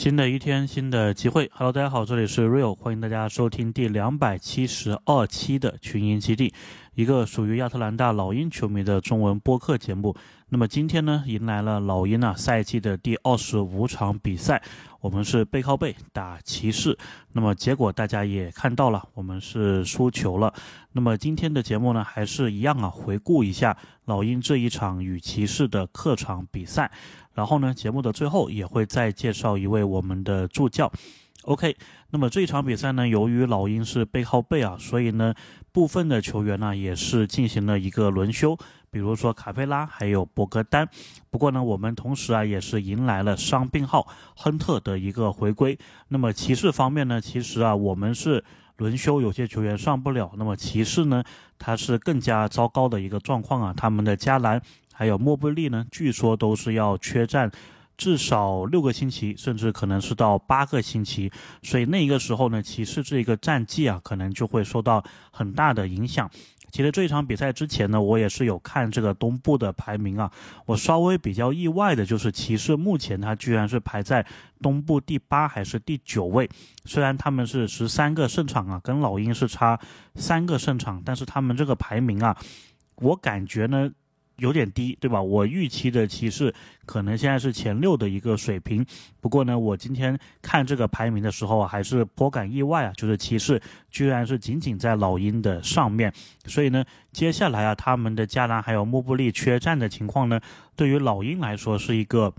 新的一天，新的机会。Hello，大家好，这里是 Real，欢迎大家收听第两百七十二期的群英基地，一个属于亚特兰大老鹰球迷的中文播客节目。那么今天呢，迎来了老鹰啊赛季的第二十五场比赛，我们是背靠背打骑士。那么结果大家也看到了，我们是输球了。那么今天的节目呢，还是一样啊，回顾一下老鹰这一场与骑士的客场比赛。然后呢，节目的最后也会再介绍一位我们的助教。OK，那么这场比赛呢，由于老鹰是背靠背啊，所以呢，部分的球员呢也是进行了一个轮休，比如说卡佩拉还有博格丹。不过呢，我们同时啊也是迎来了伤病号亨特的一个回归。那么骑士方面呢，其实啊我们是轮休，有些球员上不了。那么骑士呢，他是更加糟糕的一个状况啊，他们的加兰。还有莫布利呢，据说都是要缺战至少六个星期，甚至可能是到八个星期。所以那一个时候呢，骑士这个战绩啊，可能就会受到很大的影响。其实这一场比赛之前呢，我也是有看这个东部的排名啊，我稍微比较意外的就是骑士目前他居然是排在东部第八还是第九位。虽然他们是十三个胜场啊，跟老鹰是差三个胜场，但是他们这个排名啊，我感觉呢。有点低，对吧？我预期的骑士可能现在是前六的一个水平。不过呢，我今天看这个排名的时候啊，还是颇感意外啊，就是骑士居然是仅仅在老鹰的上面。所以呢，接下来啊，他们的加兰还有莫布利缺战的情况呢，对于老鹰来说是一个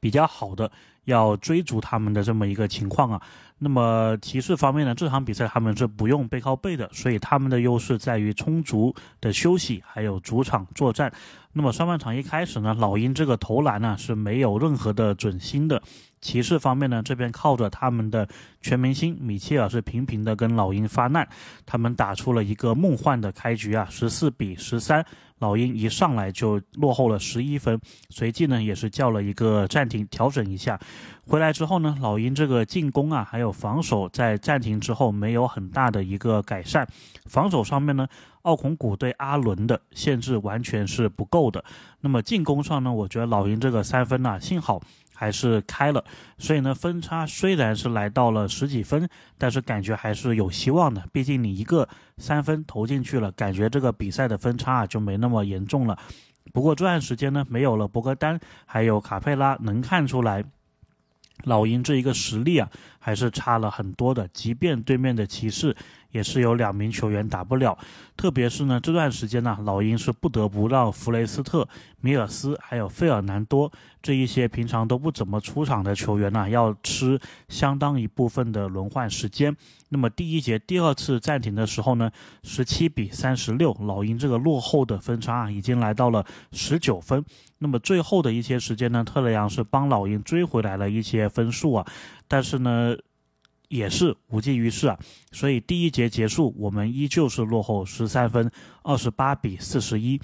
比较好的要追逐他们的这么一个情况啊。那么骑士方面呢，这场比赛他们是不用背靠背的，所以他们的优势在于充足的休息，还有主场作战。那么上半场一开始呢，老鹰这个投篮呢是没有任何的准心的。骑士方面呢，这边靠着他们的全明星米切尔是频频的跟老鹰发难，他们打出了一个梦幻的开局啊，十四比十三。老鹰一上来就落后了十一分，随即呢也是叫了一个暂停调整一下。回来之后呢，老鹰这个进攻啊还有防守在暂停之后没有很大的一个改善。防守上面呢，奥孔古对阿伦的限制完全是不够的。那么进攻上呢，我觉得老鹰这个三分呐，幸好。还是开了，所以呢，分差虽然是来到了十几分，但是感觉还是有希望的。毕竟你一个三分投进去了，感觉这个比赛的分差啊就没那么严重了。不过这段时间呢，没有了博格丹，还有卡佩拉，能看出来老鹰这一个实力啊，还是差了很多的。即便对面的骑士。也是有两名球员打不了，特别是呢这段时间呢，老鹰是不得不让弗雷斯特、米尔斯还有费尔南多这一些平常都不怎么出场的球员呢，要吃相当一部分的轮换时间。那么第一节第二次暂停的时候呢，十七比三十六，老鹰这个落后的分差啊，已经来到了十九分。那么最后的一些时间呢，特雷杨是帮老鹰追回来了一些分数啊，但是呢。也是无济于事啊，所以第一节结束，我们依旧是落后十三分，二十八比四十一。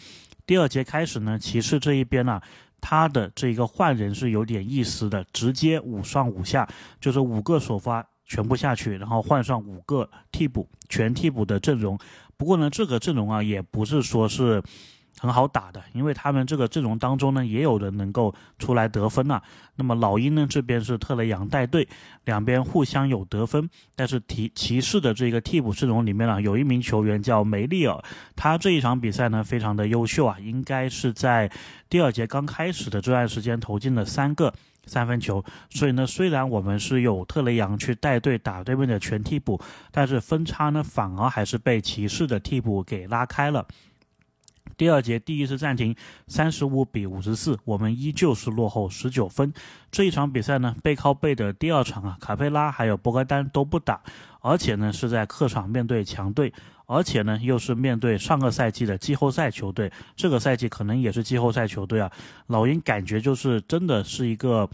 第二节开始呢，骑士这一边呢，他的这个换人是有点意思的，直接五上五下，就是五个首发全部下去，然后换上五个替补，全替补的阵容。不过呢，这个阵容啊，也不是说是。很好打的，因为他们这个阵容当中呢，也有人能够出来得分呐。那么老鹰呢这边是特雷杨带队，两边互相有得分。但是骑骑士的这个替补阵容里面呢，有一名球员叫梅利尔，他这一场比赛呢非常的优秀啊，应该是在第二节刚开始的这段时间投进了三个三分球。所以呢，虽然我们是有特雷杨去带队打对面的全替补，但是分差呢反而还是被骑士的替补给拉开了。第二节第一次暂停，三十五比五十四，我们依旧是落后十九分。这一场比赛呢，背靠背的第二场啊，卡佩拉还有博格丹都不打，而且呢是在客场面对强队，而且呢又是面对上个赛季的季后赛球队，这个赛季可能也是季后赛球队啊。老鹰感觉就是真的是一个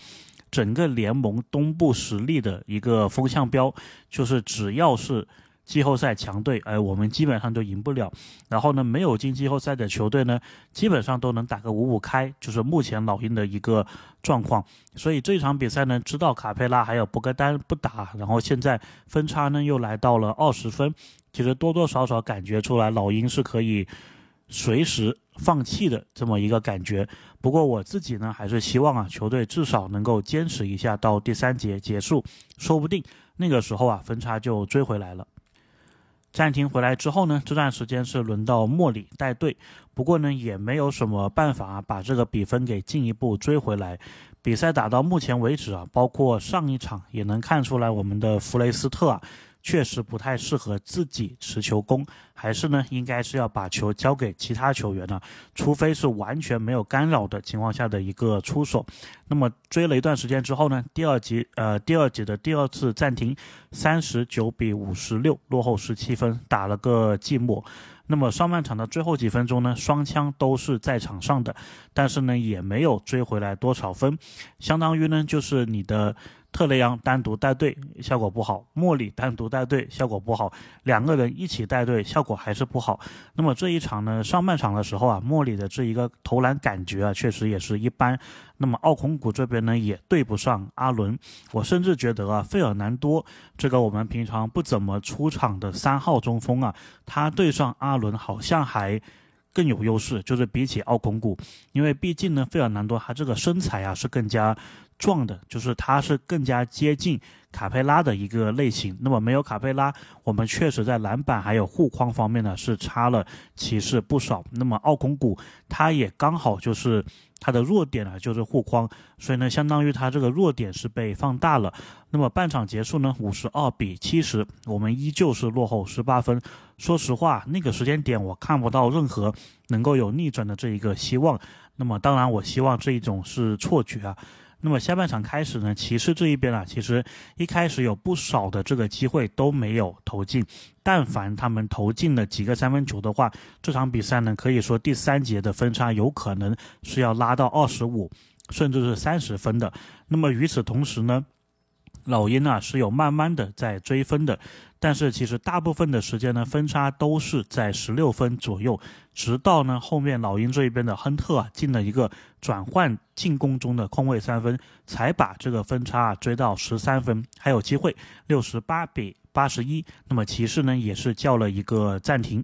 整个联盟东部实力的一个风向标，就是只要是。季后赛强队，哎，我们基本上都赢不了。然后呢，没有进季后赛的球队呢，基本上都能打个五五开，就是目前老鹰的一个状况。所以这场比赛呢，知道卡佩拉还有博格丹不打，然后现在分差呢又来到了二十分，其实多多少少感觉出来老鹰是可以随时放弃的这么一个感觉。不过我自己呢，还是希望啊，球队至少能够坚持一下到第三节结束，说不定那个时候啊，分差就追回来了。暂停回来之后呢，这段时间是轮到莫里带队，不过呢，也没有什么办法把这个比分给进一步追回来。比赛打到目前为止啊，包括上一场也能看出来，我们的弗雷斯特啊。确实不太适合自己持球攻，还是呢，应该是要把球交给其他球员呢，除非是完全没有干扰的情况下的一个出手。那么追了一段时间之后呢，第二节呃第二节的第二次暂停，三十九比五十六落后十七分，打了个寂寞。那么上半场的最后几分钟呢，双枪都是在场上的，但是呢也没有追回来多少分，相当于呢就是你的。特雷杨单独带队效果不好，莫里单独带队效果不好，两个人一起带队效果还是不好。那么这一场呢，上半场的时候啊，莫里的这一个投篮感觉啊，确实也是一般。那么奥孔古这边呢，也对不上阿伦。我甚至觉得啊，费尔南多这个我们平常不怎么出场的三号中锋啊，他对上阿伦好像还更有优势，就是比起奥孔古，因为毕竟呢，费尔南多他这个身材啊是更加。壮的，就是它是更加接近卡佩拉的一个类型。那么没有卡佩拉，我们确实在篮板还有护框方面呢是差了骑士不少。那么奥孔古他也刚好就是他的弱点啊，就是护框，所以呢，相当于他这个弱点是被放大了。那么半场结束呢，五十二比七十，我们依旧是落后十八分。说实话，那个时间点我看不到任何能够有逆转的这一个希望。那么当然，我希望这一种是错觉啊。那么下半场开始呢，骑士这一边啊，其实一开始有不少的这个机会都没有投进。但凡他们投进了几个三分球的话，这场比赛呢，可以说第三节的分差有可能是要拉到二十五，甚至是三十分的。那么与此同时呢，老鹰啊是有慢慢的在追分的。但是其实大部分的时间呢，分差都是在十六分左右，直到呢后面老鹰这一边的亨特啊进了一个转换进攻中的空位三分，才把这个分差追到十三分，还有机会六十八比八十一。那么骑士呢也是叫了一个暂停。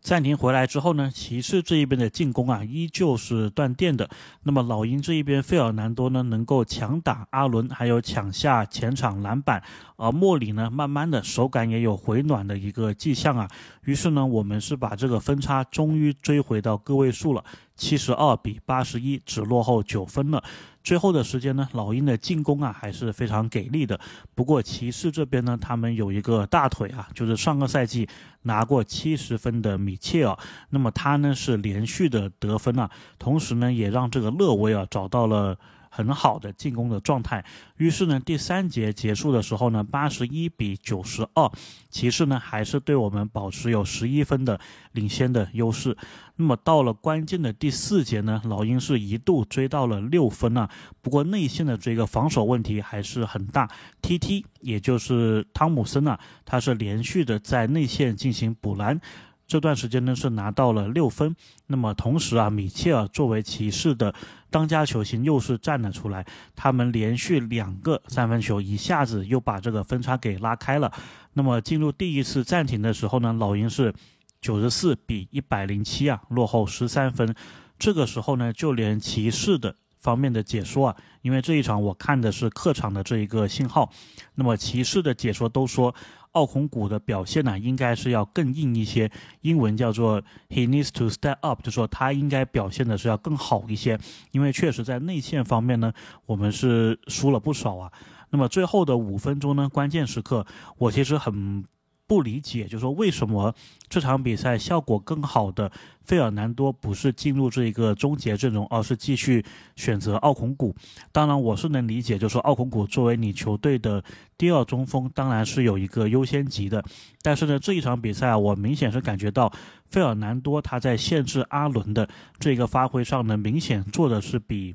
暂停回来之后呢，骑士这一边的进攻啊依旧是断电的。那么老鹰这一边，费尔南多呢能够强打阿伦，还有抢下前场篮板，而莫里呢慢慢的手感也有回暖的一个迹象啊。于是呢，我们是把这个分差终于追回到个位数了。七十二比八十一，只落后九分了。最后的时间呢，老鹰的进攻啊还是非常给力的。不过骑士这边呢，他们有一个大腿啊，就是上个赛季拿过七十分的米切尔。那么他呢是连续的得分啊，同时呢也让这个勒维尔找到了。很好的进攻的状态，于是呢，第三节结束的时候呢，八十一比九十二，骑士呢还是对我们保持有十一分的领先的优势。那么到了关键的第四节呢，老鹰是一度追到了六分啊，不过内线的这个防守问题还是很大。T.T. 也就是汤姆森啊，他是连续的在内线进行补篮。这段时间呢是拿到了六分，那么同时啊，米切尔作为骑士的当家球星又是站了出来，他们连续两个三分球一下子又把这个分差给拉开了。那么进入第一次暂停的时候呢，老鹰是九十四比一百零七啊，落后十三分。这个时候呢，就连骑士的方面的解说啊，因为这一场我看的是客场的这一个信号，那么骑士的解说都说。奥孔谷的表现呢，应该是要更硬一些，英文叫做 he needs to step up，就说他应该表现的是要更好一些，因为确实在内线方面呢，我们是输了不少啊。那么最后的五分钟呢，关键时刻，我其实很。不理解，就是说为什么这场比赛效果更好的费尔南多不是进入这一个终结阵容，而是继续选择奥孔古？当然，我是能理解，就是说奥孔古作为你球队的第二中锋，当然是有一个优先级的。但是呢，这一场比赛啊，我明显是感觉到费尔南多他在限制阿伦的这个发挥上呢，明显做的是比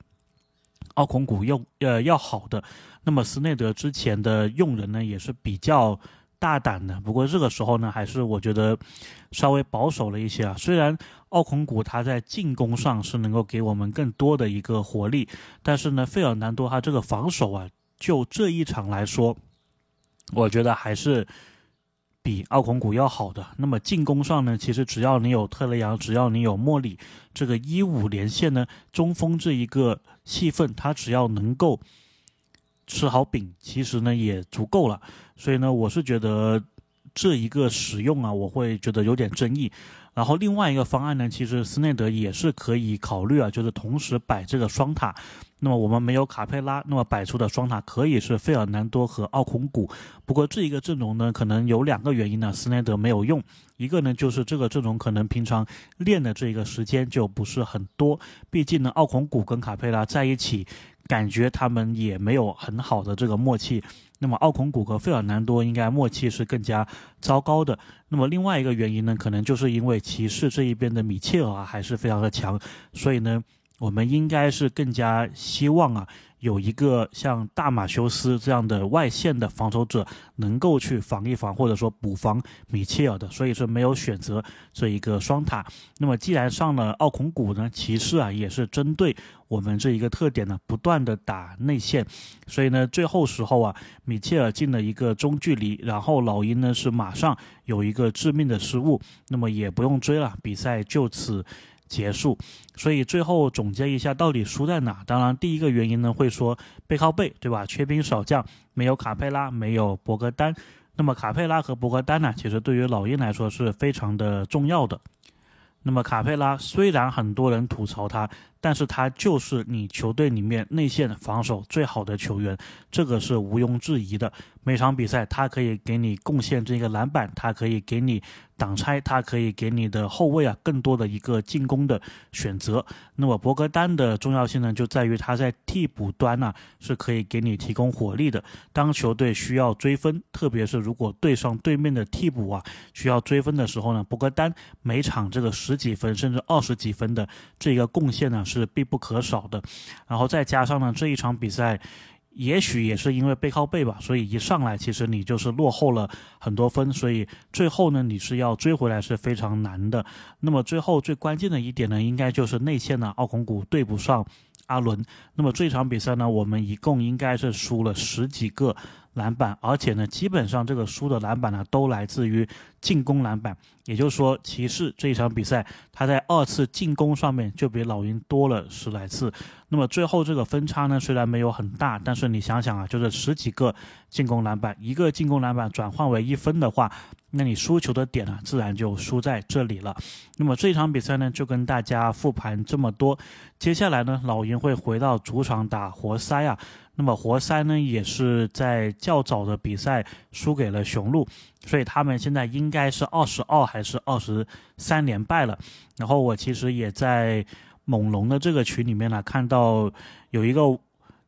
奥孔古用呃要好的。那么斯内德之前的用人呢，也是比较。大胆的，不过这个时候呢，还是我觉得稍微保守了一些啊。虽然奥孔古他在进攻上是能够给我们更多的一个活力，但是呢，费尔南多他这个防守啊，就这一场来说，我觉得还是比奥孔古要好的。那么进攻上呢，其实只要你有特雷杨，只要你有莫里，这个一五连线呢，中锋这一个戏份，他只要能够吃好饼，其实呢也足够了。所以呢，我是觉得这一个使用啊，我会觉得有点争议。然后另外一个方案呢，其实斯内德也是可以考虑啊，就是同时摆这个双塔。那么我们没有卡佩拉，那么摆出的双塔可以是费尔南多和奥孔古。不过这一个阵容呢，可能有两个原因呢，斯内德没有用。一个呢，就是这个阵容可能平常练的这个时间就不是很多，毕竟呢，奥孔古跟卡佩拉在一起，感觉他们也没有很好的这个默契。那么奥孔古和费尔南多应该默契是更加糟糕的。那么另外一个原因呢，可能就是因为骑士这一边的米切尔还是非常的强，所以呢，我们应该是更加希望啊。有一个像大马修斯这样的外线的防守者，能够去防一防，或者说补防米切尔的，所以说没有选择这一个双塔。那么既然上了奥孔古呢，骑士啊也是针对我们这一个特点呢，不断的打内线，所以呢最后时候啊，米切尔进了一个中距离，然后老鹰呢是马上有一个致命的失误，那么也不用追了，比赛就此。结束，所以最后总结一下，到底输在哪？当然，第一个原因呢，会说背靠背，对吧？缺兵少将，没有卡佩拉，没有博格丹。那么卡佩拉和博格丹呢，其实对于老鹰来说是非常的重要的。那么卡佩拉虽然很多人吐槽他，但是他就是你球队里面内线防守最好的球员，这个是毋庸置疑的。每场比赛他可以给你贡献这个篮板，他可以给你。挡拆，他可以给你的后卫啊更多的一个进攻的选择。那么博格丹的重要性呢，就在于他在替补端呢是可以给你提供火力的。当球队需要追分，特别是如果对上对面的替补啊需要追分的时候呢，博格丹每场这个十几分甚至二十几分的这个贡献呢是必不可少的。然后再加上呢这一场比赛。也许也是因为背靠背吧，所以一上来其实你就是落后了很多分，所以最后呢你是要追回来是非常难的。那么最后最关键的一点呢，应该就是内线呢，奥孔古对不上阿伦。那么这场比赛呢，我们一共应该是输了十几个。篮板，而且呢，基本上这个输的篮板呢，都来自于进攻篮板。也就是说，骑士这一场比赛，他在二次进攻上面就比老鹰多了十来次。那么最后这个分差呢，虽然没有很大，但是你想想啊，就是十几个进攻篮板，一个进攻篮板转换为一分的话，那你输球的点呢，自然就输在这里了。那么这场比赛呢，就跟大家复盘这么多。接下来呢，老鹰会回到主场打活塞啊。那么活塞呢，也是在较早的比赛输给了雄鹿，所以他们现在应该是二十二还是二十三连败了。然后我其实也在猛龙的这个群里面呢，看到有一个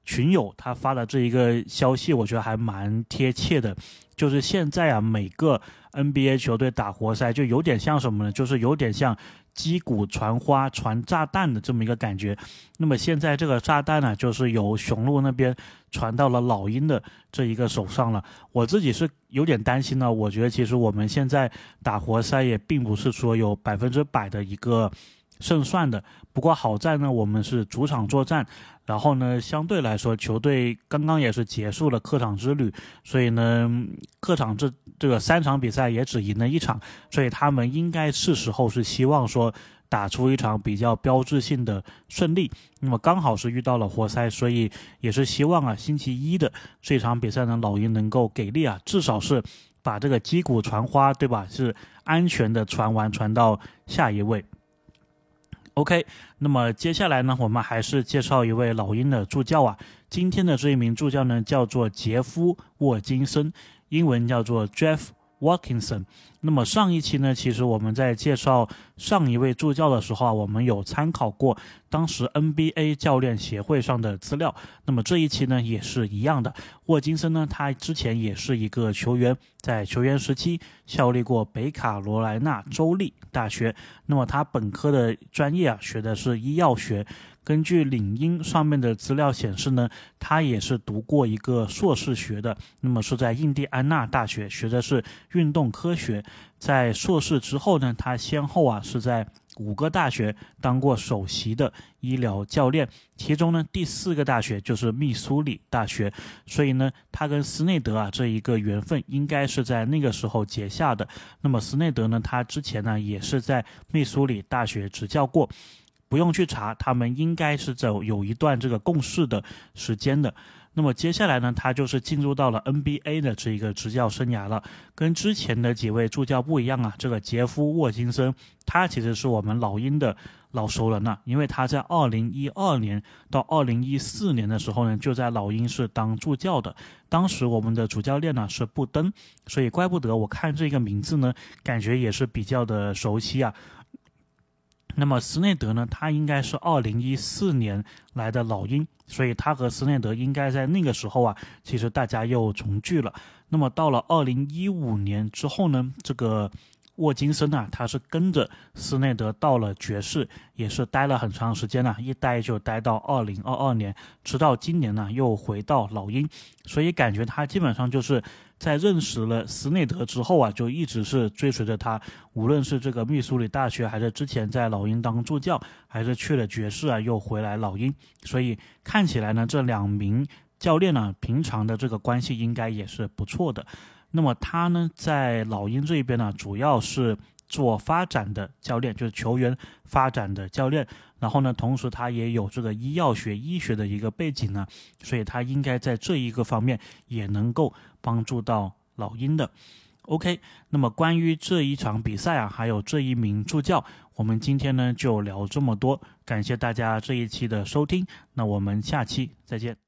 群友他发的这一个消息，我觉得还蛮贴切的，就是现在啊，每个 NBA 球队打活塞就有点像什么呢？就是有点像。击鼓传花、传炸弹的这么一个感觉，那么现在这个炸弹呢，就是由雄鹿那边传到了老鹰的这一个手上了。我自己是有点担心呢，我觉得其实我们现在打活塞也并不是说有百分之百的一个。胜算的，不过好在呢，我们是主场作战，然后呢，相对来说，球队刚刚也是结束了客场之旅，所以呢，客场这这个三场比赛也只赢了一场，所以他们应该是时候是希望说打出一场比较标志性的胜利。那么刚好是遇到了活塞，所以也是希望啊，星期一的这场比赛呢，老鹰能够给力啊，至少是把这个击鼓传花，对吧？是安全的传完，传到下一位。OK，那么接下来呢，我们还是介绍一位老鹰的助教啊。今天的这一名助教呢，叫做杰夫·沃金森，英文叫做 Jeff。Watkinson，那么上一期呢，其实我们在介绍上一位助教的时候啊，我们有参考过当时 NBA 教练协会上的资料。那么这一期呢，也是一样的。沃金森呢，他之前也是一个球员，在球员时期效力过北卡罗来纳州立大学。那么他本科的专业啊，学的是医药学。根据领英上面的资料显示呢，他也是读过一个硕士学的，那么是在印第安纳大学学的是运动科学。在硕士之后呢，他先后啊是在五个大学当过首席的医疗教练，其中呢第四个大学就是密苏里大学，所以呢他跟斯内德啊这一个缘分应该是在那个时候结下的。那么斯内德呢，他之前呢也是在密苏里大学执教过，不用去查，他们应该是走有一段这个共事的时间的。那么接下来呢，他就是进入到了 NBA 的这一个执教生涯了。跟之前的几位助教不一样啊，这个杰夫·沃金森，他其实是我们老鹰的老熟人了，因为他在2012年到2014年的时候呢，就在老鹰是当助教的。当时我们的主教练呢是布登，所以怪不得我看这个名字呢，感觉也是比较的熟悉啊。那么斯内德呢？他应该是二零一四年来的老鹰，所以他和斯内德应该在那个时候啊，其实大家又重聚了。那么到了二零一五年之后呢，这个沃金森啊，他是跟着斯内德到了爵士，也是待了很长时间了，一待就待到二零二二年，直到今年呢又回到老鹰，所以感觉他基本上就是。在认识了斯内德之后啊，就一直是追随着他，无论是这个密苏里大学，还是之前在老鹰当助教，还是去了爵士啊，又回来老鹰，所以看起来呢，这两名教练呢，平常的这个关系应该也是不错的。那么他呢，在老鹰这一边呢，主要是。做发展的教练就是球员发展的教练，然后呢，同时他也有这个医药学、医学的一个背景呢，所以他应该在这一个方面也能够帮助到老鹰的。OK，那么关于这一场比赛啊，还有这一名助教，我们今天呢就聊这么多，感谢大家这一期的收听，那我们下期再见。